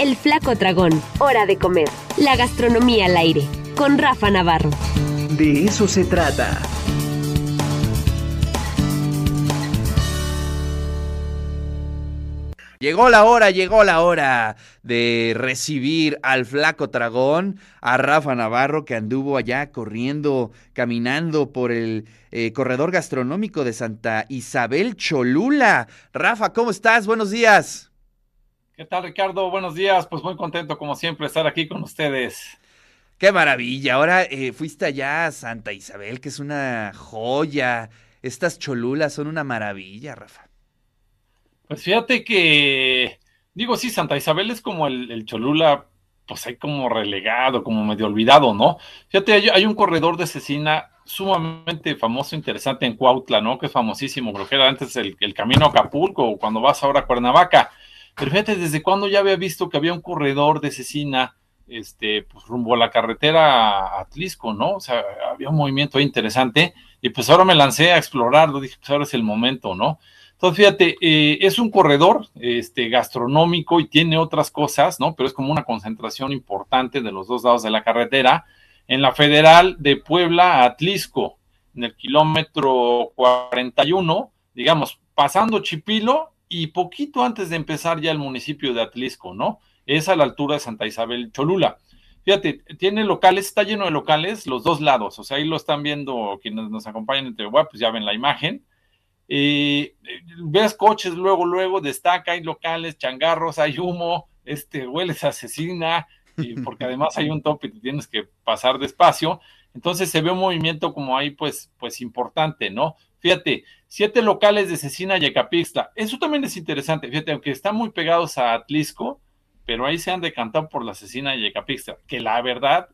El Flaco Dragón. Hora de comer. La gastronomía al aire. Con Rafa Navarro. De eso se trata. Llegó la hora, llegó la hora de recibir al flaco dragón, a Rafa Navarro, que anduvo allá corriendo, caminando por el eh, corredor gastronómico de Santa Isabel Cholula. Rafa, ¿cómo estás? Buenos días. ¿Qué tal, Ricardo? Buenos días. Pues muy contento, como siempre, estar aquí con ustedes. Qué maravilla. Ahora eh, fuiste allá a Santa Isabel, que es una joya. Estas cholulas son una maravilla, Rafa. Pues fíjate que, digo, sí, Santa Isabel es como el, Cholula, pues hay como relegado, como medio olvidado, ¿no? Fíjate, hay, un corredor de cecina sumamente famoso, interesante en Cuautla, ¿no? Que es famosísimo, creo que era antes el, camino a Acapulco, o cuando vas ahora a Cuernavaca. Pero fíjate, desde cuando ya había visto que había un corredor de cecina, este, pues rumbo a la carretera a Atlisco, ¿no? O sea, había un movimiento interesante, y pues ahora me lancé a explorarlo, dije, pues ahora es el momento, ¿no? Entonces, fíjate, eh, es un corredor este, gastronómico y tiene otras cosas, ¿no? Pero es como una concentración importante de los dos lados de la carretera. En la federal de Puebla a Atlisco, en el kilómetro 41, digamos, pasando Chipilo y poquito antes de empezar ya el municipio de Atlisco, ¿no? Es a la altura de Santa Isabel Cholula. Fíjate, tiene locales, está lleno de locales los dos lados, o sea, ahí lo están viendo quienes nos acompañan en TV, pues ya ven la imagen eh, ves coches luego, luego, destaca, hay locales, changarros, hay humo, este, hueles asesina, porque además hay un tope y tienes que pasar despacio. Entonces se ve un movimiento como ahí, pues, pues importante, ¿no? Fíjate, siete locales de Cecina y Ecapixtla. Eso también es interesante. Fíjate, aunque están muy pegados a Atlisco, pero ahí se han decantado por la Cecina y Ecapixtla, que la verdad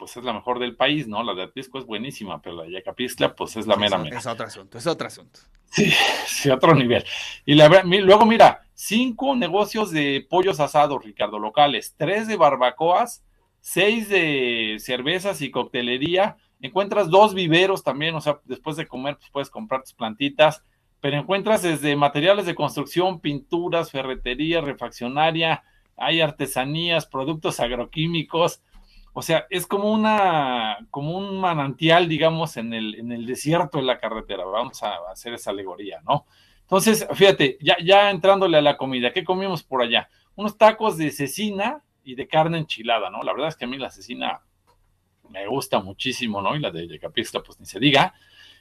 pues es la mejor del país, ¿no? La de Atlisco es buenísima, pero la de Yacapistla, pues es la mera mera. Es otro asunto, es otro asunto. Sí, sí, otro nivel. Y la, luego, mira, cinco negocios de pollos asados, Ricardo, locales, tres de barbacoas, seis de cervezas y coctelería. Encuentras dos viveros también, o sea, después de comer, pues puedes comprar tus plantitas, pero encuentras desde materiales de construcción, pinturas, ferretería, refaccionaria, hay artesanías, productos agroquímicos o sea, es como una, como un manantial, digamos, en el, en el desierto de la carretera. Vamos a hacer esa alegoría, ¿no? Entonces, fíjate, ya, ya entrándole a la comida, ¿qué comimos por allá? Unos tacos de cecina y de carne enchilada, ¿no? La verdad es que a mí la cecina me gusta muchísimo, ¿no? Y la de Yecapixtla, pues ni se diga.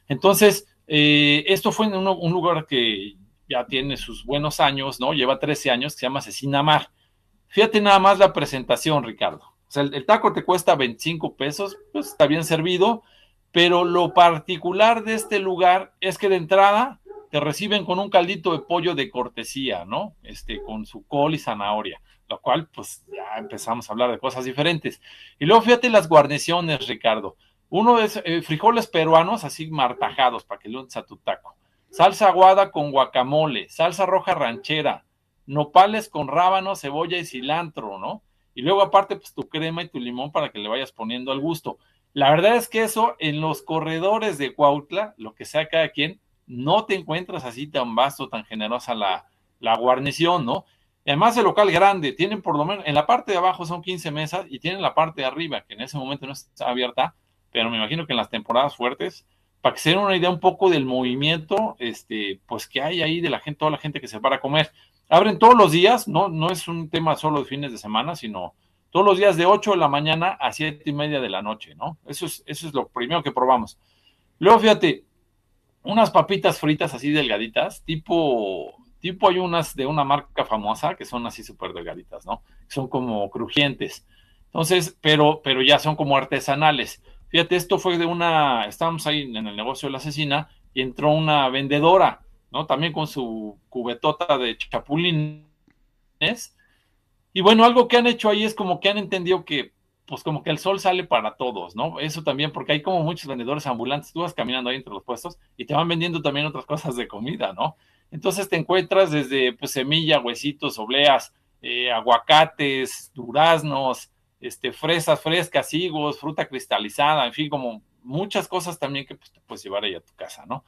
Entonces, eh, esto fue en un, lugar que ya tiene sus buenos años, ¿no? Lleva 13 años, que se llama Cecina Mar. Fíjate nada más la presentación, Ricardo. O sea, el, taco te cuesta 25 pesos, pues está bien servido, pero lo particular de este lugar es que de entrada te reciben con un caldito de pollo de cortesía, ¿no? Este, con su col y zanahoria, lo cual, pues ya empezamos a hablar de cosas diferentes. Y luego fíjate las guarniciones, Ricardo. Uno es eh, frijoles peruanos así martajados para que lo a tu taco. Salsa aguada con guacamole, salsa roja ranchera, nopales con rábano, cebolla y cilantro, ¿no? Y luego aparte, pues tu crema y tu limón para que le vayas poniendo al gusto. La verdad es que eso en los corredores de Cuautla, lo que sea cada quien, no te encuentras así tan vasto, tan generosa la, la guarnición, ¿no? Además el local grande, tienen por lo menos, en la parte de abajo son 15 mesas y tienen la parte de arriba, que en ese momento no está abierta, pero me imagino que en las temporadas fuertes, para que se den una idea un poco del movimiento, este, pues que hay ahí de la gente, toda la gente que se para a comer. Abren todos los días, no, no es un tema solo de fines de semana, sino todos los días de 8 de la mañana a 7 y media de la noche, ¿no? Eso es, eso es lo primero que probamos. Luego, fíjate, unas papitas fritas así delgaditas, tipo, tipo hay unas de una marca famosa que son así súper delgaditas, ¿no? Son como crujientes. Entonces, pero, pero ya son como artesanales. Fíjate, esto fue de una, estábamos ahí en el negocio de la asesina y entró una vendedora ¿no? También con su cubetota de chapulines. Y bueno, algo que han hecho ahí es como que han entendido que, pues como que el sol sale para todos, ¿no? Eso también, porque hay como muchos vendedores ambulantes, tú vas caminando ahí entre los puestos y te van vendiendo también otras cosas de comida, ¿no? Entonces te encuentras desde pues, semilla, huesitos, obleas, eh, aguacates, duraznos, este, fresas frescas, higos, fruta cristalizada, en fin, como muchas cosas también que pues, puedes llevar ahí a tu casa, ¿no?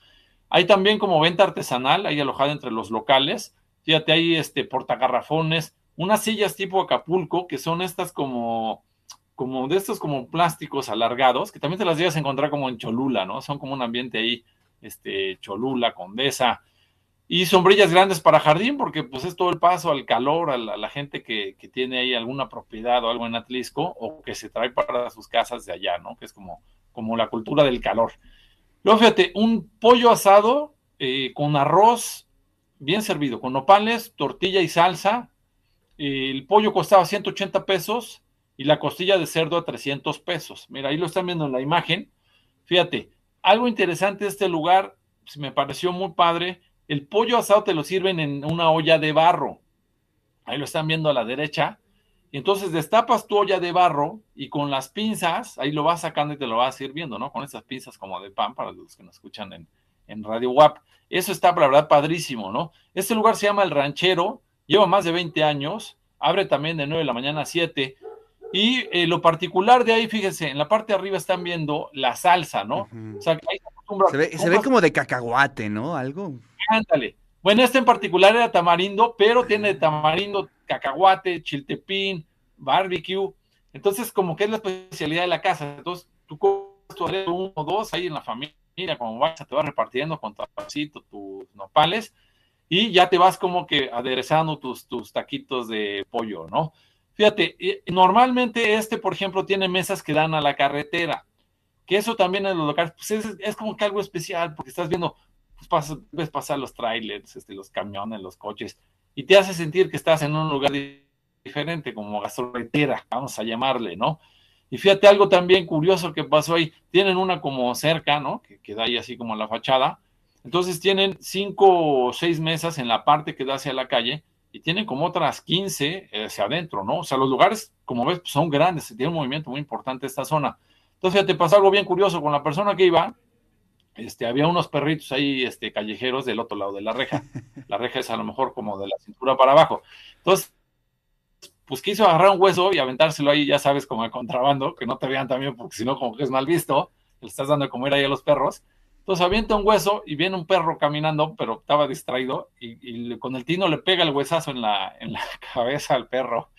Hay también como venta artesanal, ahí alojada entre los locales. Fíjate, hay este portagarrafones, unas sillas tipo Acapulco, que son estas como, como de estos como plásticos alargados, que también te las llegas a encontrar como en Cholula, ¿no? Son como un ambiente ahí, este, Cholula, Condesa, y sombrillas grandes para jardín, porque pues es todo el paso al calor, a la, gente que, que, tiene ahí alguna propiedad o algo en Atlisco, o que se trae para sus casas de allá, ¿no? Que es como, como la cultura del calor. Luego, fíjate, un pollo asado eh, con arroz bien servido, con nopales, tortilla y salsa. El pollo costaba 180 pesos y la costilla de cerdo a 300 pesos. Mira, ahí lo están viendo en la imagen. Fíjate, algo interesante de este lugar, pues, me pareció muy padre. El pollo asado te lo sirven en una olla de barro. Ahí lo están viendo a la derecha. Y entonces destapas tu olla de barro y con las pinzas, ahí lo vas sacando y te lo vas sirviendo, ¿no? Con esas pinzas como de pan para los que nos escuchan en, en Radio WAP. Eso está, la verdad, padrísimo, ¿no? Este lugar se llama El Ranchero, lleva más de 20 años, abre también de 9 de la mañana a 7. Y eh, lo particular de ahí, fíjense, en la parte de arriba están viendo la salsa, ¿no? O sea, ahí se, ve, se ve como de cacahuate, ¿no? Algo. Ándale. Bueno, este en particular era tamarindo, pero tiene tamarindo, cacahuate, chiltepín, barbecue. Entonces, como que es la especialidad de la casa. Entonces, tú comes uno o dos ahí en la familia, como vas, te vas repartiendo con tu tus nopales, y ya te vas como que aderezando tus, tus taquitos de pollo, ¿no? Fíjate, normalmente este, por ejemplo, tiene mesas que dan a la carretera, que eso también en los locales, pues es, como que algo especial, porque estás viendo pues ves pasar los trailers, este, los camiones, los coches, y te hace sentir que estás en un lugar diferente, como gasolinera, vamos a llamarle, ¿no? Y fíjate algo también curioso que pasó ahí, tienen una como cerca, ¿no? Que, queda da ahí así como la fachada, entonces tienen cinco o seis mesas en la parte que da hacia la calle, y tienen como otras 15 hacia adentro, ¿no? O sea, los lugares, como ves, pues, son grandes, tiene un movimiento muy importante esta zona. Entonces, te pasó algo bien curioso con la persona que iba, este, había unos perritos ahí este, callejeros del otro lado de la reja. La reja es a lo mejor como de la cintura para abajo. Entonces, pues quiso agarrar un hueso y aventárselo ahí, ya sabes, como de contrabando, que no te vean también, porque si no, como que es mal visto, le estás dando de comer ahí a los perros. Entonces avienta un hueso y viene un perro caminando, pero estaba distraído, y, con el tino le pega el huesazo en la, en la cabeza al perro.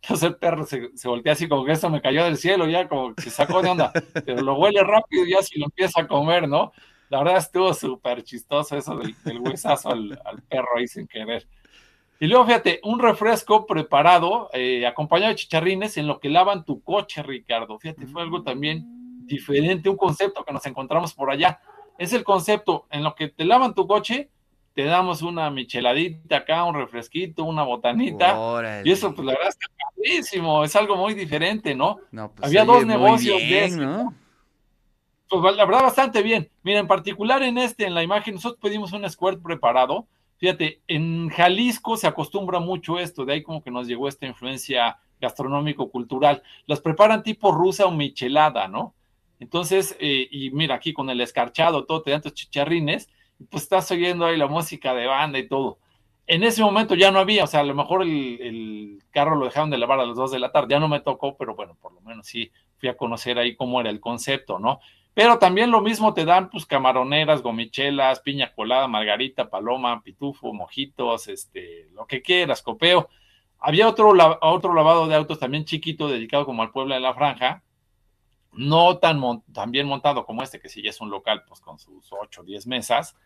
Entonces el perro se, se, voltea así como que esto me cayó del cielo, ya como que se sacó de onda, pero lo huele rápido y ya si lo empieza a comer, ¿no? La verdad estuvo súper chistoso eso del, huesazo al, perro ahí sin querer. Y luego fíjate, un refresco preparado, eh, acompañado de chicharrines en lo que lavan tu coche, Ricardo. Fíjate, fue algo también diferente, un concepto que nos encontramos por allá. Es el concepto en lo que te lavan tu coche, te damos una micheladita acá, un refresquito, una botanita. Y eso, pues la verdad está es algo muy diferente, ¿no? pues, Había dos negocios de eso. ¿no? Pues la verdad, bastante bien. Mira, en particular en este, en la imagen, nosotros pedimos un squirt preparado. Fíjate, en Jalisco se acostumbra mucho esto, de ahí como que nos llegó esta influencia gastronómico-cultural. Las preparan tipo rusa o michelada, ¿no? Entonces, eh, y mira, aquí con el escarchado, todo, te dan tus chicharrines, pues estás oyendo ahí la música de banda y todo. En ese momento ya no había, o sea, a lo mejor el, carro lo dejaron de lavar a las 2 de la tarde, ya no me tocó, pero bueno, por lo menos sí fui a conocer ahí cómo era el concepto, ¿no? Pero también lo mismo te dan, pues, camaroneras, gomichelas, piña colada, margarita, paloma, pitufo, mojitos, este, lo que quieras, copeo. Había otro, otro lavado de autos también chiquito, dedicado como al pueblo de la franja, no tan, tan bien montado como este, que sí ya es un local, pues, con sus 8 o 10 mesas,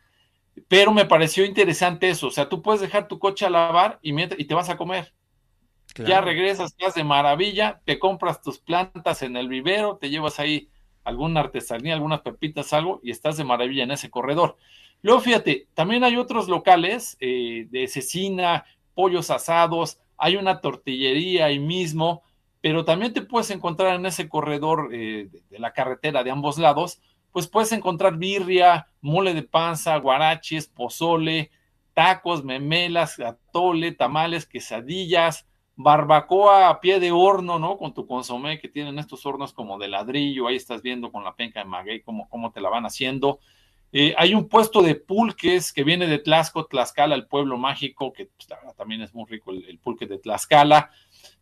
pero me pareció interesante eso, o sea, tú puedes dejar tu coche a lavar y, y te vas a comer. Ya regresas, estás de maravilla, te compras tus plantas en el vivero, te llevas ahí alguna artesanía, algunas pepitas, algo, y estás de maravilla en ese corredor. Luego, fíjate, también hay otros locales eh, de cecina, pollos asados, hay una tortillería ahí mismo, pero también te puedes encontrar en ese corredor eh, de la carretera de ambos lados pues puedes encontrar birria, mole de panza, guaraches, pozole, tacos, memelas, atole, tamales, quesadillas, barbacoa a pie de horno, ¿no? Con tu consomé que tienen estos hornos como de ladrillo, ahí estás viendo con la penca de maguey cómo, cómo te la van haciendo. Eh, hay un puesto de pulques que viene de Tlaxco, Tlaxcala, el pueblo mágico, que pues, también es muy rico el, el, pulque de Tlaxcala.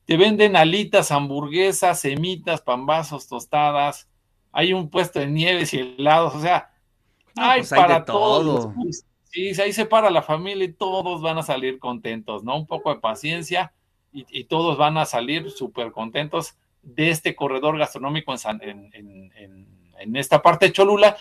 Te venden alitas, hamburguesas, semitas, pambazos, tostadas, hay un puesto de nieves y helados, o sea, hay pues para todos. Sí, ahí se para la familia y todos van a salir contentos, ¿no? Un poco de paciencia y, todos van a salir súper contentos de este corredor gastronómico en, esta parte de Cholula,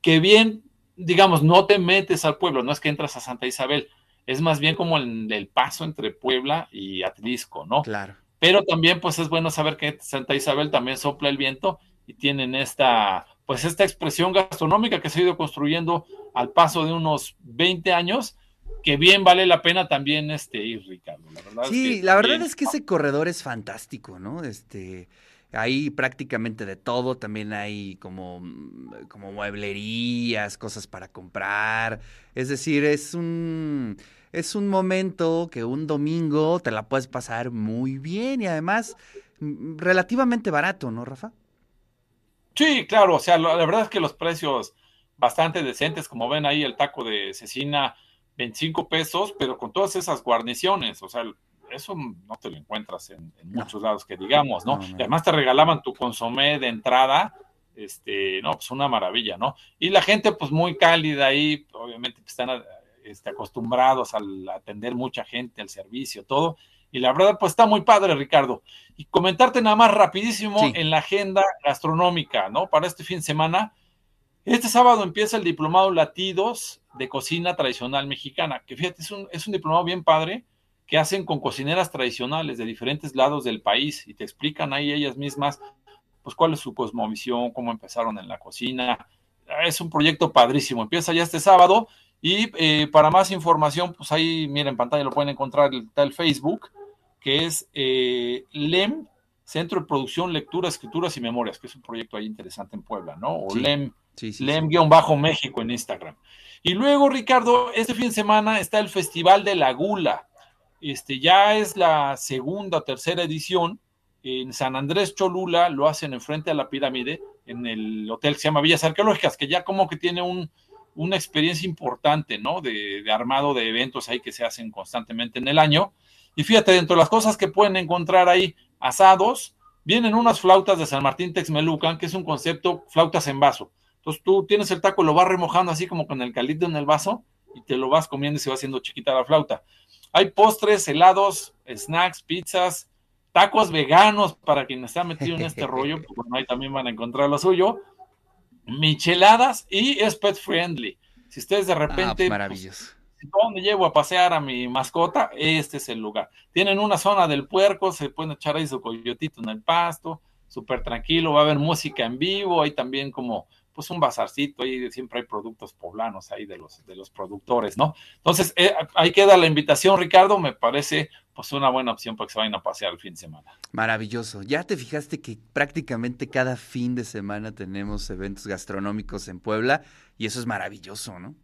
que bien, digamos, no te metes al pueblo, no es que entras a Santa Isabel, es más bien como el, el paso entre Puebla y Atlisco, ¿no? Claro. Pero también, pues es bueno saber que Santa Isabel también sopla el viento y tienen esta, pues esta expresión gastronómica que se ha ido construyendo al paso de unos 20 años que bien vale la pena también este ir, Ricardo. La verdad sí, la verdad es que ese corredor es fantástico, ¿no? Este, hay prácticamente de todo, también hay como, como mueblerías, cosas para comprar. Es decir, es un es un momento que un domingo te la puedes pasar muy bien y además mm, relativamente barato, ¿no, Rafa? Sí, claro, o sea, la, verdad es que los precios bastante decentes, como ven ahí el taco de cecina 25 pesos, pero con todas esas guarniciones, o sea, eso no te lo encuentras en, muchos lados que digamos, ¿no? Y además te regalaban tu consomé de entrada, este, no, pues una maravilla, ¿no? Y la gente, pues muy cálida ahí, obviamente pues, están este, acostumbrados al atender mucha gente, al servicio, todo. Y la verdad, pues está muy padre, Ricardo. Y comentarte nada más rapidísimo en la agenda gastronómica, ¿no? Para este fin de semana, este sábado empieza el diplomado Latidos de Cocina Tradicional Mexicana, que fíjate, es un, es un diplomado bien padre que hacen con cocineras tradicionales de diferentes lados del país y te explican ahí ellas mismas, pues cuál es su cosmovisión, cómo empezaron en la cocina. Es un proyecto padrísimo. Empieza ya este sábado y eh, para más información, pues ahí, miren, en pantalla lo pueden encontrar, está el Facebook, que es eh, LEM, Centro de Producción, Lectura, Escrituras y Memorias, que es un proyecto ahí interesante en Puebla, ¿no? O LEM Lem-México en Instagram. Y luego, Ricardo, este fin de semana está el Festival de la Gula. Este ya es la segunda o tercera edición. En San Andrés Cholula lo hacen enfrente a la pirámide, en el hotel que se llama Villas Arqueológicas, que ya como que tiene un, una experiencia importante, ¿no? De, de, armado de eventos ahí que se hacen constantemente en el año. Y fíjate, dentro de las cosas que pueden encontrar ahí, asados, vienen unas flautas de San Martín Texmelucan, que es un concepto, flautas en vaso. Entonces tú tienes el taco, lo vas remojando así como con el caldito en el vaso y te lo vas comiendo y se va haciendo chiquita la flauta. Hay postres, helados, snacks, pizzas, tacos veganos para quienes están metidos en este rollo, pues bueno, ahí también van a encontrar lo suyo. Micheladas y es pet friendly. Si ustedes de ah, repente. maravilloso. Pues, ¿Dónde llevo a pasear a mi mascota? Este es el lugar. Tienen una zona del puerco, se pueden echar ahí su coyotito en el pasto, súper tranquilo, va a haber música en vivo, hay también como pues un bazarcito, ahí siempre hay productos poblanos ahí de los, de los productores, ¿no? Entonces, eh, ahí queda la invitación, Ricardo, me parece pues una buena opción para que se vayan a pasear el fin de semana. Maravilloso. Ya te fijaste que prácticamente cada fin de semana tenemos eventos gastronómicos en Puebla y eso es maravilloso, ¿no?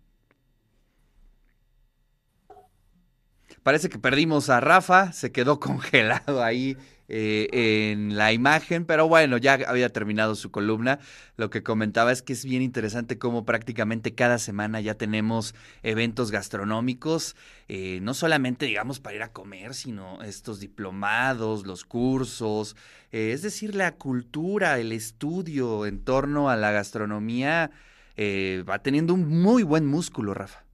Parece que perdimos a Rafa, se quedó congelado ahí eh, en la imagen, pero bueno, ya había terminado su columna. Lo que comentaba es que es bien interesante cómo prácticamente cada semana ya tenemos eventos gastronómicos, eh, no solamente digamos para ir a comer, sino estos diplomados, los cursos, eh, es decir, la cultura, el estudio en torno a la gastronomía va teniendo un muy buen músculo, Rafa.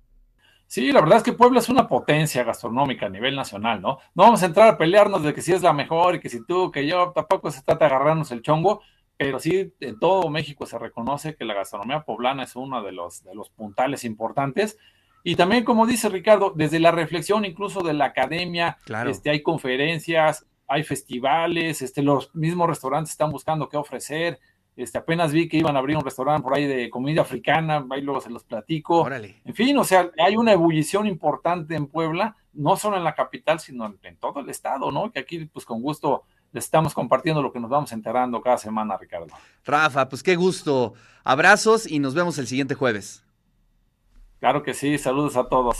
Sí, la verdad es que Puebla es una potencia gastronómica a nivel nacional, ¿no? No vamos a entrar a pelearnos de que si es la mejor y que si tú, que yo, tampoco se trata de agarrarnos el chongo, pero sí en todo México se reconoce que la gastronomía poblana es uno de los, de los puntales importantes. Y también, como dice Ricardo, desde la reflexión incluso de la academia, este, hay conferencias, hay festivales, este, los mismos restaurantes están buscando qué ofrecer, este, apenas vi que iban a abrir un restaurante por ahí de comida africana, ahí luego se los platico. En fin, o sea, hay una ebullición importante en Puebla, no solo en la capital, sino en, todo el estado, ¿no? Que aquí, pues con gusto, les estamos compartiendo lo que nos vamos enterando cada semana, Ricardo. Rafa, pues qué gusto. Abrazos y nos vemos el siguiente jueves. Claro que sí, saludos a todos.